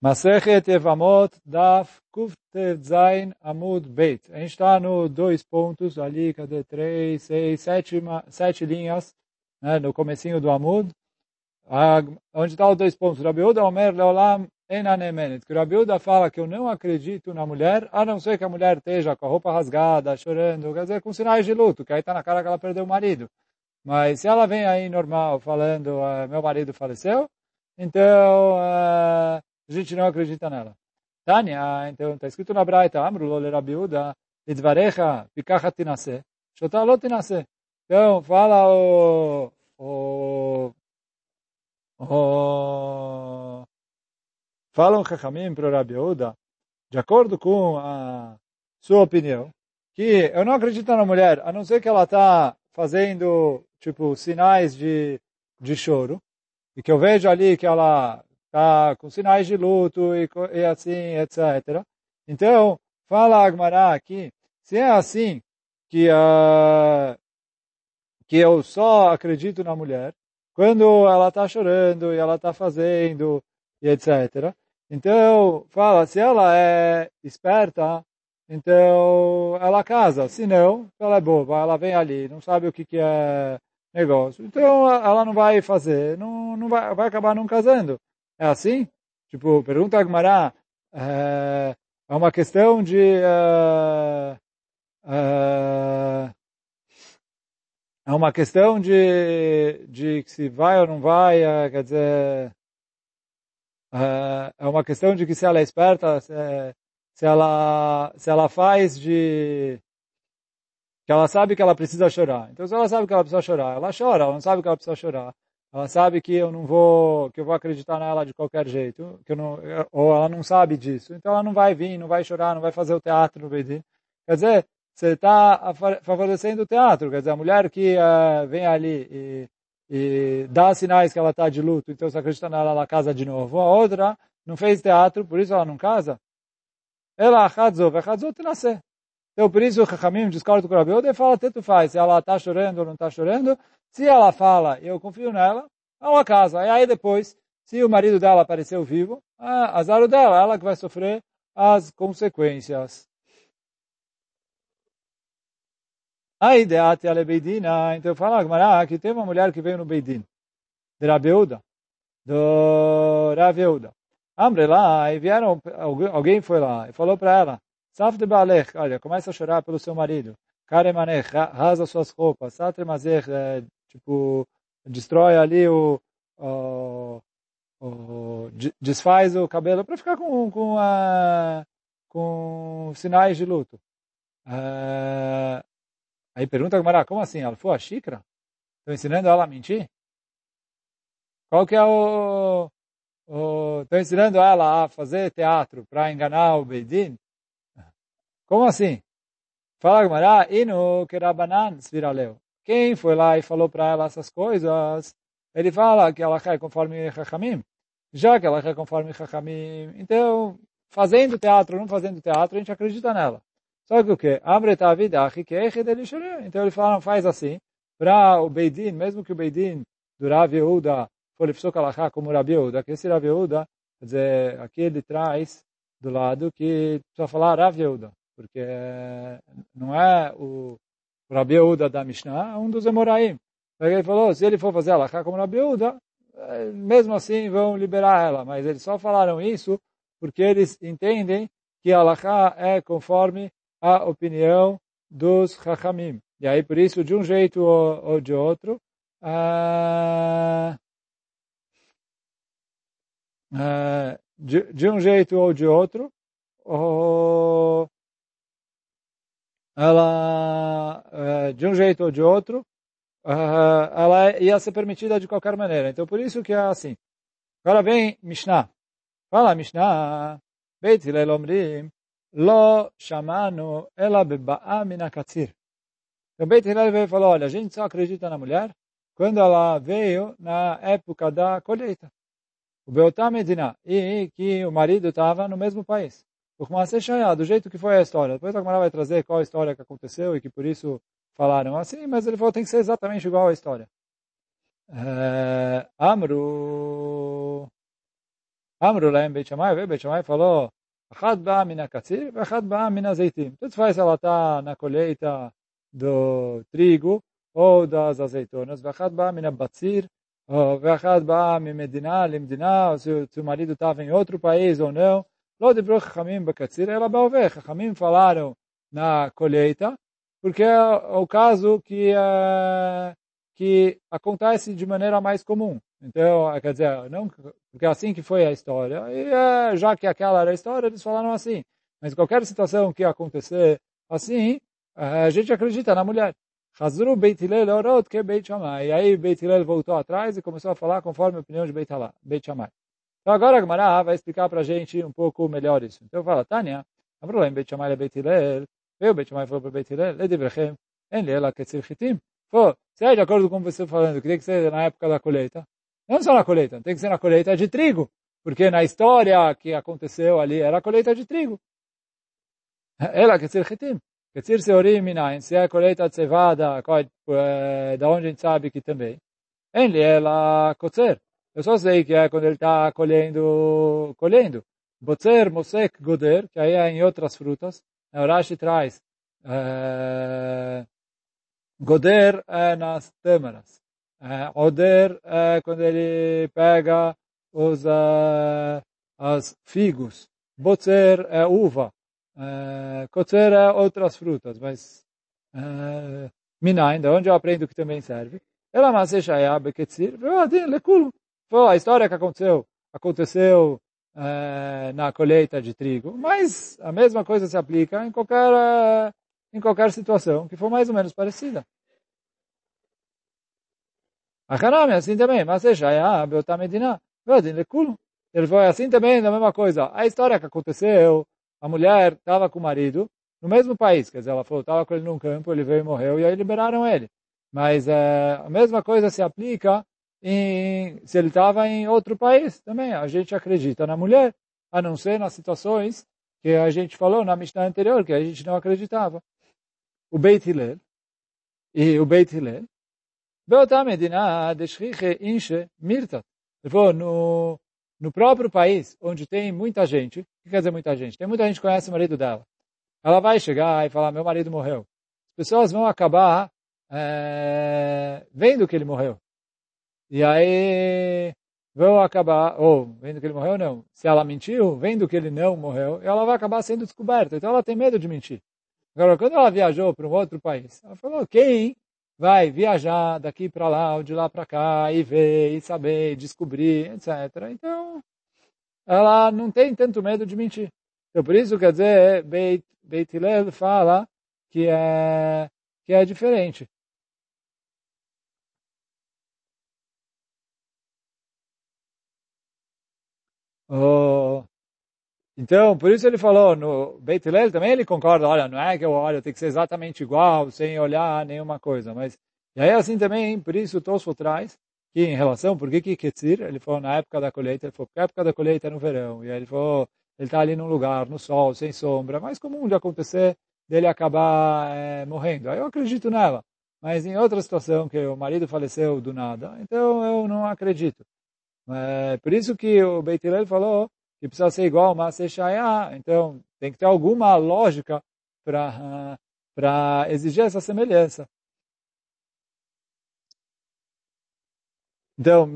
Masechet Evamot Daf Kuftev Zain Amud Beit. A gente está no dois pontos ali, cadê? Três, seis, sete, sete linhas, né, no comecinho do Amud. Ah, onde está os dois pontos? Rabi Uda Omer Leolam Enanemenet. Que Rabi Uda fala que eu não acredito na mulher, a não ser que a mulher esteja com a roupa rasgada, chorando, quer dizer, com sinais de luto, que aí está na cara que ela perdeu o marido. Mas se ela vem aí normal, falando, ah, meu marido faleceu, então... Uh, a gente não acredita nela. Tânia, então está escrito na Braita, Amru lo le Rabiuda, Idvarecha, Pikacha tinase, Shotah lo tinase. Então, fala o, o, o falam Chachamim para o Rabiuda, de acordo com a sua opinião, que eu não acredito na mulher, a não ser que ela está fazendo, tipo, sinais de, de choro, e que eu vejo ali que ela tá com sinais de luto e, e assim, etc. Então, fala Agmará aqui, se é assim que, uh, que eu só acredito na mulher, quando ela está chorando e ela está fazendo e etc. Então, fala, se ela é esperta, então ela casa. Se não, ela é boba, ela vem ali, não sabe o que, que é negócio. Então, ela não vai fazer, não, não vai, vai acabar não casando. É assim? Tipo, pergunta a Agmará, é, é uma questão de... É, é, é uma questão de, de se vai ou não vai, quer dizer, é uma questão de que se ela é esperta, se, se, ela, se ela faz de... que ela sabe que ela precisa chorar. Então, se ela sabe que ela precisa chorar, ela chora, ela não sabe que ela precisa chorar ela sabe que eu não vou, que eu vou acreditar nela de qualquer jeito, que eu não, ou ela não sabe disso, então ela não vai vir, não vai chorar, não vai fazer o teatro no Beidin. Quer dizer, você está favorecendo o teatro, quer dizer, a mulher que uh, vem ali e, e dá sinais que ela está de luto, então você acredita nela, ela casa de novo. A outra não fez teatro, por isso ela não casa. Ela achadzou te nascer. Então, por isso o Chachamim discorda com o Rabi e fala, tanto faz, se ela está chorando ou não está chorando. Se ela fala, eu confio nela, é uma casa. E aí depois, se o marido dela apareceu vivo, ah, azar dela, ela que vai sofrer as consequências. A ideia é Beidina, então fala Gmará que tem uma mulher que veio no Beidin, de Rabeuda, do Rabeuda. Amre lá, e vieram, alguém foi lá e falou para ela, Saf de Balech, olha, começa a chorar pelo seu marido. Karemanech, rasa suas roupas. Satre Mazech, é, tipo, destrói ali o, o, o, desfaz o cabelo para ficar com, com, a, com sinais de luto. Uh, aí pergunta a Gamara, como assim? Ela foi a xícara? Estou ensinando ela a mentir? Qual que é o... Estou ensinando ela a fazer teatro para enganar o Beidin? Como assim? Fala Gamara, inu kerabanan sviraleu. Quem foi lá e falou para ela essas coisas, ele fala que ela é conforme Chachamim. Já que ela é conforme Chachamim, então, fazendo teatro ou não fazendo teatro, a gente acredita nela. Só que o que? Amreta vida, Então ele fala, faz assim, para o Beidin, mesmo que o Beidin do Rav Yehuda for Lifsok Alachá como Rabi Yehuda, que esse Rav Yehuda, quer dizer, aqui ele traz do lado que precisa falar Rav Yehuda porque não é o Rabi Yehuda da Mishnah, é um dos Emoraim. Ele falou, se ele for fazer ela como Rabi Yehuda, é, mesmo assim vão liberar ela. Mas eles só falaram isso porque eles entendem que a Alaha é conforme a opinião dos Chachamim. E aí, por isso, de um jeito ou, de outro, uh, uh, de, de, um jeito ou de outro, ela, eh, de um jeito ou de outro, eh, ela ia ser permitida de qualquer maneira. Então, por isso que é assim. Agora vem Mishnah. Fala Mishnah, Beit Hillel Omrim, Lo Shamanu Ela Beba'a Minakatzir. Então, Beit Hillel veio e falou, olha, a gente só acredita na mulher quando ela veio na época da colheita. O Beotá Medina, e que o marido estava no mesmo país do jeito que foi a história. Depois a Gemara vai trazer qual a história que aconteceu e que por isso falaram assim, mas ele falou tem que ser exatamente igual à história. Uh, Amru Amru Laem Beit Shammai, veio Beit falou, Achad Ba'a Mina Katzir, Achad Ba'a. Tudo faz ela está na colheita do trigo ou das azeitonas, Achad Ba'a Mina Batzir, Achad Ba'a se o marido estava em outro país ou não, Lo Chachamim Bakatzir, ela Baoveh. Chachamim falaram na colheita, porque é o caso que, é, que acontece de maneira mais comum. Então, quer dizer, não, porque é assim que foi a história. E é, já que aquela era a história, eles falaram assim. Mas qualquer situação que acontecer assim, a gente acredita na mulher. Hazru Beit Hillel orot que Beit Shammai. E aí Beit Hillel voltou atrás e começou a falar conforme a opinião de Beit, Beit Shammai. Então agora a Gemara vai explicar para a gente um pouco melhor isso. Então fala, Tânia, Amrulem Beit Shammai Beit Hillel, veio Beit Shammai falou para Beit Hillel, Ledivrechem, en lela ketzir chitim. Pô, se é de acordo com você falando, que tem que ser na época da colheita, não só na colheita, tem que ser na colheita de trigo, porque na história que aconteceu ali era a colheita de trigo. Ela ketzir chitim. Ketzir seorim minayin, se é a colheita de cevada, da onde a gente sabe que também. En lela kotzer. Eu só sei que é quando ele está colhendo, colhendo. Botzer, mosek, goder, que aí é em outras frutas. O Rashi traz uh, goder é nas tâmaras. Uh, oder é quando ele pega os uh, as figos. Botzer é uva. Uh, kotzer é outras frutas, mas uh, minain, de onde eu aprendo que também serve. Ela mas é beketzir, ve'adin lekulo. Foi a história que aconteceu, aconteceu é, na colheita de trigo, mas a mesma coisa se aplica em qualquer, é, em qualquer situação que for mais ou menos parecida. A Hanami assim também, mas já é a Beotamedina, ele foi assim também, da mesma coisa. A história que aconteceu, a mulher estava com o marido no mesmo país, quer dizer, ela falou, estava com ele num campo, ele veio e morreu, e aí liberaram ele. Mas é, a mesma coisa se aplica em, se ele estava em outro país também. A gente acredita na mulher, a não ser nas situações que a gente falou na Mishnah anterior, que a gente não acreditava. O Beit Hillel e o Beit Hillel. באותה מדינה דשכיחה אינשה מירתת. No, no próprio país, onde tem muita gente, o que quer dizer muita gente? Tem muita gente que conhece o marido dela. Ela vai chegar e falar, meu marido morreu. As pessoas vão acabar é, vendo que ele morreu. E aí vão acabar, ou vendo que ele morreu, não. Se ela mentiu, vendo que ele não morreu, ela vai acabar sendo descoberta. Então ela tem medo de mentir. Agora, quando ela viajou para um outro país, ela falou, quem vai viajar daqui para lá, ou de lá para cá, e ver, e saber, e descobrir, etc. Então, ela não tem tanto medo de mentir. Então, por isso, quer dizer, Beit, Beit Hillel fala que é, que é diferente. Oh, então, por isso ele falou, no Beit Hillel também ele concorda, olha, não é que eu olho, tem que ser exatamente igual, sem olhar nenhuma coisa, mas, e aí assim também, por isso o Tosfo traz, que em relação, por que que Ketzir, ele falou na época da colheita, ele falou, porque a época da colheita é no verão, e aí ele falou, ele está ali num lugar, no sol, sem sombra, mais comum de acontecer dele acabar é, morrendo. Aí eu acredito nela. Mas em outra situação, que o marido faleceu do nada, então eu não acredito. É, por isso que o Beit Hillel falou que precisa ser igual a Maaseh Shaya. Então, tem que ter alguma lógica para exigir essa semelhança. Então,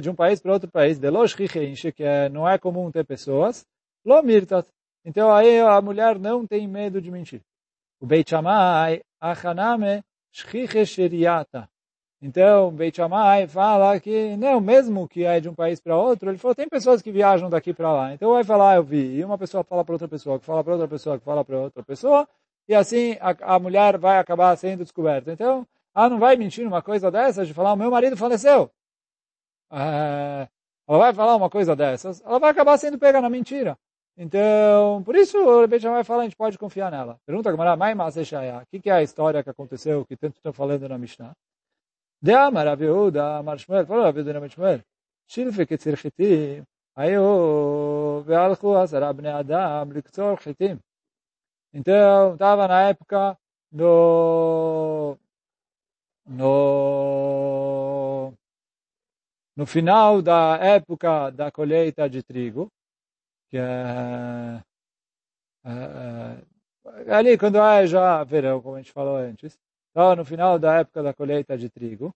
de um país para outro país, de que não é comum ter pessoas, lo mirtat. Então, aí a mulher não tem medo de mentir. O Beit Shammai, achaname, shchiche sheriata. Então, Beit Shammai fala que, não, mesmo que é de um país para outro, ele falou, tem pessoas que viajam daqui para lá. Então, vai falar, eu vi. E uma pessoa fala para outra pessoa, que fala para outra pessoa, que fala para outra pessoa. E assim, a, a, mulher vai acabar sendo descoberta. Então, ela não vai mentir uma coisa dessas de falar, o meu marido faleceu. É, ela vai falar uma coisa dessas, ela vai acabar sendo pega na mentira. Então, por isso o Beit Shammai fala, a gente pode confiar nela. Pergunta a Gamara, o que é a história que aconteceu, que tanto estão falando na Mishnah? De Amar, Rabi Yehuda, Amar Shmuel, falou Rabi Yehuda, Amar Shmuel, Shilfe Ketzir Chitim, Ayu, Vealchu Azara Bnei Adam, Liktor Chitim. Então, estava na época do no, no final da época da colheita de trigo, que é, é ali quando é já verão, como a gente falou antes, então no final da época da colheita de trigo,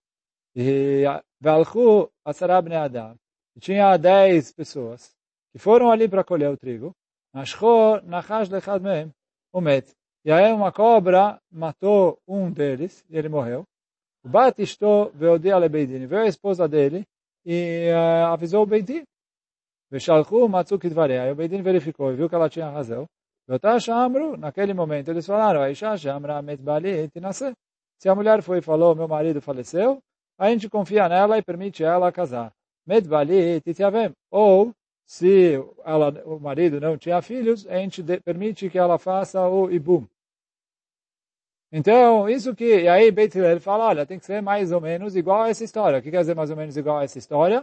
e Valchu Asarab Adam, tinha dez pessoas que foram ali para colher o trigo, Nashcho Nachash Lechad Mehem, o Met. E aí uma cobra matou um deles, e ele morreu. O Batishto veio Lebeidin, veio a esposa dele e uh, avisou o Beidin. Veshalchu. Aí o Beidin verificou e viu que ela tinha razão. Naquele momento eles falaram, Aisha. Se a mulher foi e falou, meu marido faleceu, a gente confia nela e permite ela casar. Ou, se ela, o marido não tinha filhos, a gente de, permite que ela faça o Ibum. Então, isso que, e aí Beit fala, olha, tem que ser mais ou menos igual a essa história. O que quer dizer mais ou menos igual a essa história?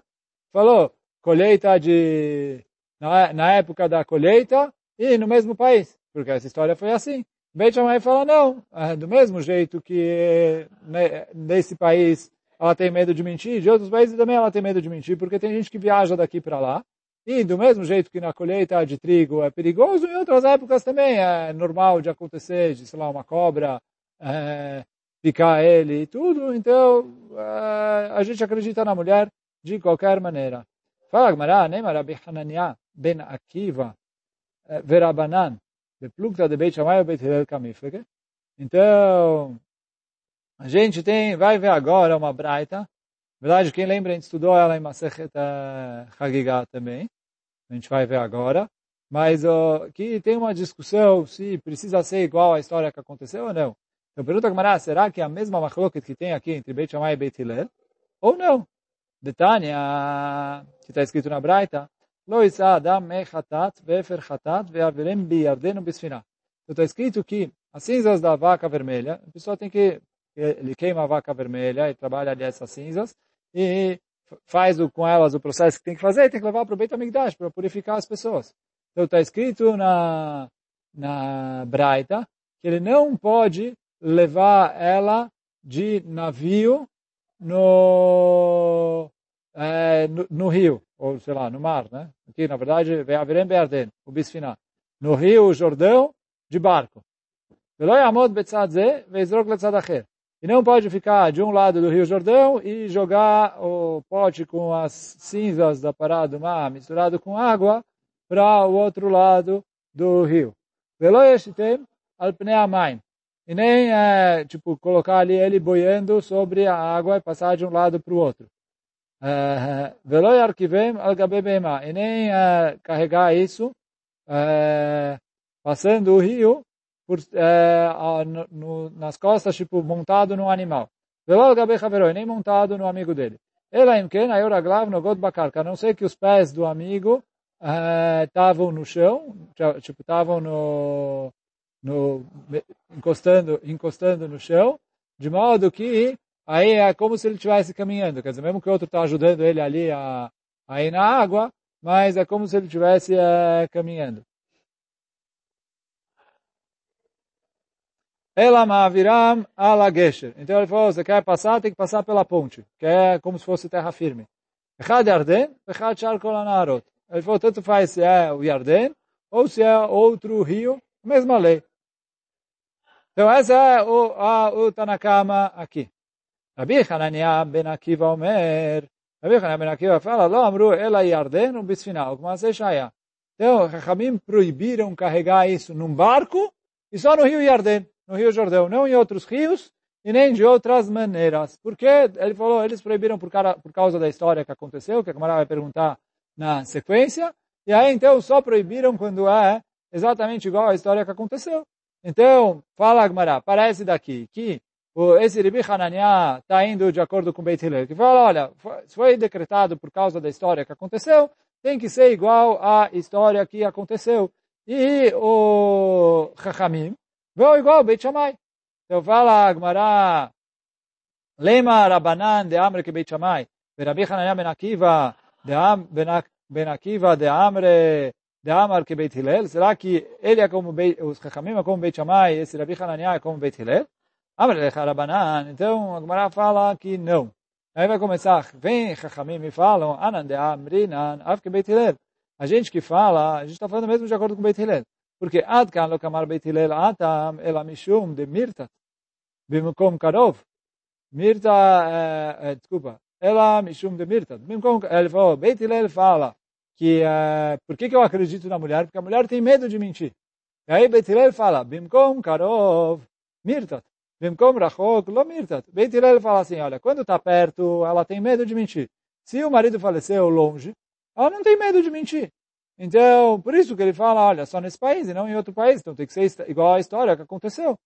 Falou, colheita de, na, na época da colheita e no mesmo país, porque essa história foi assim. Beit Shammai fala, não, é do mesmo jeito que né, nesse país ela tem medo de mentir, de outros países também ela tem medo de mentir, porque tem gente que viaja daqui para lá, e do mesmo jeito que na colheita de trigo é perigoso, em outras épocas também é normal de acontecer, de, sei lá, uma cobra é, picar ele e tudo, então é, a gente acredita na mulher de qualquer maneira. Fala Gmará, nem Rabi Hanania ben Akiva é, verabanan beplugta de Beit Shammai Beit Hillel. Então, a gente tem, vai ver agora uma braita. Na verdade, quem lembra, a gente estudou ela em Masechet Hagigah também. A gente vai ver agora. Mas uh, que tem uma discussão se precisa ser igual à história que aconteceu ou não. Eu pergunto a Gamara, será que é a mesma machloket que tem aqui entre Beit Shammai e Beit Hillel? Ou não? Detania, que está escrito na Braita, Adam. Então está escrito que as cinzas da vaca vermelha, a pessoa tem que, ele queima a vaca vermelha e trabalha ali essas cinzas e faz com elas o processo que tem que fazer e tem que levar para o Beit para purificar as pessoas. Então está escrito na, na Braita que ele não pode levar ela de navio no, é, no, no, rio, ou sei lá, no mar, né? Aqui, na verdade, Ve'avirem Be'arden, o Bisfina. No rio Jordão, de barco. E não pode ficar de um lado do rio Jordão e jogar o pote com as cinzas da parada do mar misturado com água para o outro lado do rio. e nem é, tipo colocar ali ele boiando sobre a água e passar de um lado para o outro. Veloi arquivem al e nem é, carregar isso é, passando o rio por, é, no, nas costas, tipo montado no animal. Veloi al e nem montado no amigo dele. Ela imken ayoraglav no god bakarka. Não sei que os pés do amigo estavam no chão, tipo estavam no no, encostando, encostando no chão, de modo que aí é como se ele estivesse caminhando. Quer dizer, mesmo que o outro está ajudando ele ali a, a ir na água, mas é como se ele estivesse é, caminhando. Então ele falou, você quer passar, tem que passar pela ponte, que é como se fosse terra firme. Ele falou, tanto faz se é o Yarden, ou se é outro rio, mesma lei. Então, essa é o, a, o Tanakama aqui. Rabi Hanania ben Akiva Omer, Rabi Hanania ben Akiva fala, Lo amru ela yarden um bisfinal, como se. Então, Rahamim proibiram carregar isso num barco e só no rio Yarden, no rio Jordão, não em outros rios e nem de outras maneiras. Porque ele falou, eles proibiram por, cara, por causa da história que aconteceu, que a Kamara vai perguntar na sequência, e aí então só proibiram quando é exatamente igual à história que aconteceu. Então, fala Agmará, parece daqui que esse Ribi Hananiah está indo de acordo com Beit Hillel, que fala, olha, foi decretado por causa da história que aconteceu, tem que ser igual à história que aconteceu. E o Chachamim veio igual ao Beit Shammai. Então fala Agmará, Lema Rabanan de Amre que Beit Shammai, Rabi Hananiah ben Akiva ben Akiva de Amre de Amar que Beit Hillel? Será que ele é como Beit, os Chachamim é como Beit Shammai esse Rabi Hananiah é como Beit Hillel? Lecha Rabanan. Então, a Gemara fala que não. Aí vai começar, vem Chachamim me falam, Amrinan, Beit Hillel. A gente que fala, a gente está falando mesmo de acordo com Beit Hillel. Porque Adkan lo kamar Beit Hillel atam ela mishum de mirtat. Bimkom karov. Mirta, é, é, desculpa, ela mishum de mirtat. Bimkom, ele falou, Beit Hillel fala que, é, por que, que eu acredito na mulher? Porque a mulher tem medo de mentir. E aí Beit Hillel fala, Bimkom karov mirtat. Bimkom rachok mirtat. Beit Hillel fala assim, olha, quando está perto, ela tem medo de mentir. Se o marido faleceu longe, ela não tem medo de mentir. Então, por isso que ele fala, olha, só nesse país e não em outro país. Então tem que ser igual à história que aconteceu.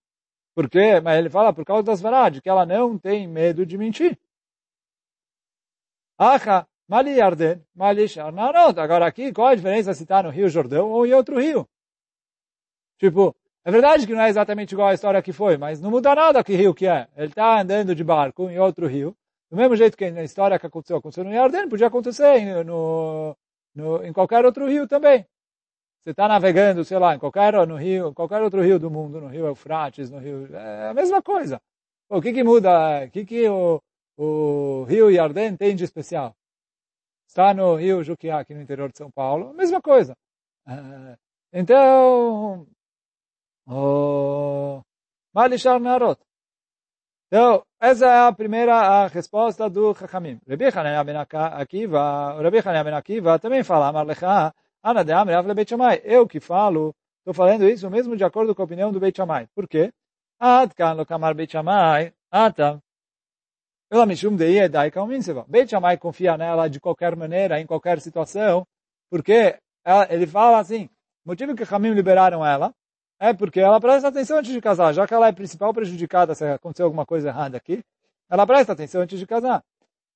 Por quê? Mas ele fala por causa das verdades, que ela não tem medo de mentir. Agora aqui, qual a diferença se está no Rio Jordão ou em outro rio? Tipo, é verdade que não é exatamente igual à história que foi, mas não muda nada que rio que é. Ele está andando de barco em outro rio. Do mesmo jeito que na história que aconteceu, aconteceu no Yarden, podia acontecer no, no, em qualquer outro rio também. Você está navegando, sei lá, em qualquer, no rio, qualquer outro rio do mundo, no rio Eufrates, no rio... É a mesma coisa. O que que muda? O que que o, o rio Yarden tem de especial? Está no rio Juquiá, aqui no interior de São Paulo, a mesma coisa. É, então, o Malishar Narot. Então, essa é a primeira a resposta do Chachamim. Rabbi Hanania ben Akiva, Rabbi Hanania ben Akiva também fala, Amar lecha, Ana de Amre Avle Beit Shammai. Eu que falo, estou falando isso mesmo de acordo com a opinião do Beit Shammai. Por quê? Ad kan lo kamar Beit Shammai, ata. Ela mishum de Yedai Kauminseva. Beit Shammai confia nela de qualquer maneira, em qualquer situação, porque ele fala assim, motivo que Hamim liberaram ela é porque ela presta atenção antes de casar, já que ela é principal prejudicada se acontecer alguma coisa errada aqui, ela presta atenção antes de casar.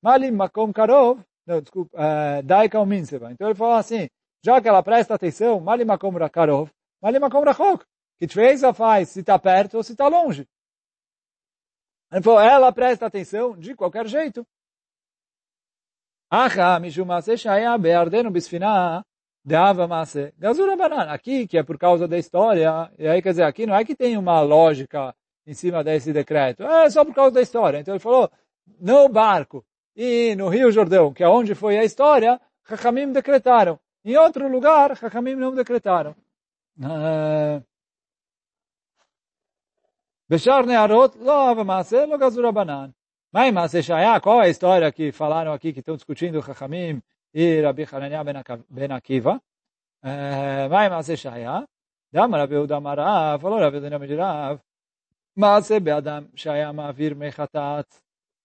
Malim makom karov, não, desculpa, uh, dai kauminseva. Então ele falou assim, já que ela presta atenção, malim makom karov, malim makom rachok. Que diferença faz se está perto ou se está longe? Ele falou, ela presta atenção de qualquer jeito. Acha, mishumase shaya beardenu bisfinah, de Gazura Banana. Aqui, que é por causa da história, e aí quer dizer, aqui não é que tem uma lógica em cima desse decreto, é só por causa da história. Então ele falou, no barco e no Rio Jordão, que é onde foi a história, rachamim decretaram. Em outro lugar, rachamim não decretaram. Ah. Bechar Nearot, lo Ava Gazura Banana. Mas, qual é a história que falaram aqui, que estão discutindo o e Rabi Hanania ben Akiva, eh, vai Maase Shaya, Dama Rabi Udamarav, falou Rabi Udamarav de Rav, Maase Beadam Shaya Mavir Mechatat,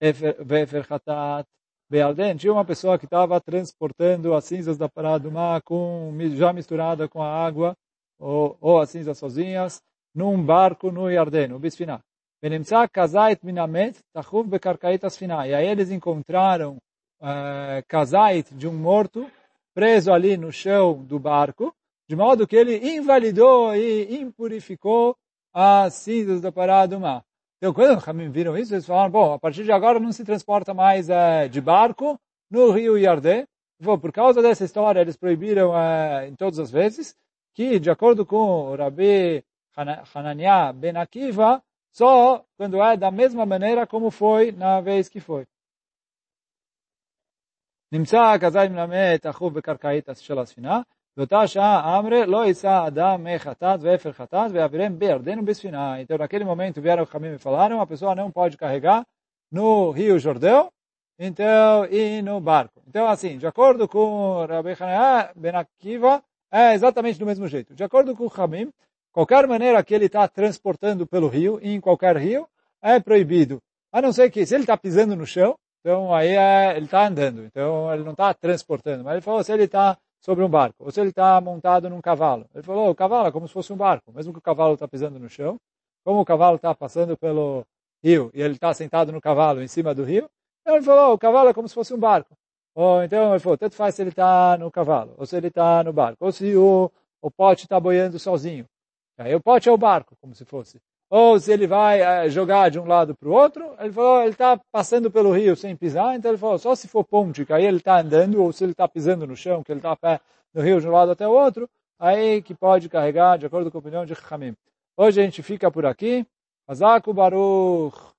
Vefer Chatat, Bealden, tinha uma pessoa que estava transportando as cinzas da parada do mar com, já misturada com a água, ou, ou as cinzas sozinhas, num barco no Yarden, no Bisfinah. E aí eles encontraram uh, kazait de um morto preso ali no chão do barco, de modo que ele invalidou e impurificou as cinzas da parada do mar. Então, quando os Hamim viram isso, eles falaram, bom, a partir de agora não se transporta mais uh, de barco no rio Yardé. Por causa dessa história, eles proibiram uh, em todas as vezes que, de acordo com o Rabi Hananiah Ben Akiva, só quando é da mesma maneira como foi na vez que foi. נמצא כזית מן המת אחוב בקרקעית של הספינה, באותה שעה אמרה לא יישא אדם מחטאת ואפר חטאת ויעבירם בירדן ובספינה. Então naquele momento vieram os caminhos e falaram, a pessoa não pode carregar no rio Jordão, então, e no barco. Então assim, de acordo com Rabbi Hanaya Ben Akiva, é exatamente do mesmo jeito. De acordo com o Hamim, qualquer maneira que ele está transportando pelo rio, em qualquer rio, é proibido. A não ser que, se ele está pisando no chão, então aí é, ele está andando, então ele não está transportando. Mas ele falou se ele está sobre um barco, ou se ele está montado num cavalo. Ele falou, o cavalo é como se fosse um barco, mesmo que o cavalo está pisando no chão, como o cavalo está passando pelo rio e ele está sentado no cavalo em cima do rio, então ele falou, o cavalo é como se fosse um barco. Ou então ele falou, tanto faz se ele está no cavalo, ou se ele está no barco, ou se o, o pote está boiando sozinho. Aí o pote é o barco, como se fosse ou se ele vai eh, jogar de um lado para o outro, ele falou, ele está passando pelo rio sem pisar, então ele falou, só se for ponte, que aí ele está andando, ou se ele está pisando no chão, que ele está a pé no rio de um lado até o outro, aí que pode carregar, de acordo com a opinião de Hamim. Hoje a gente fica por aqui. Azaku Baruch.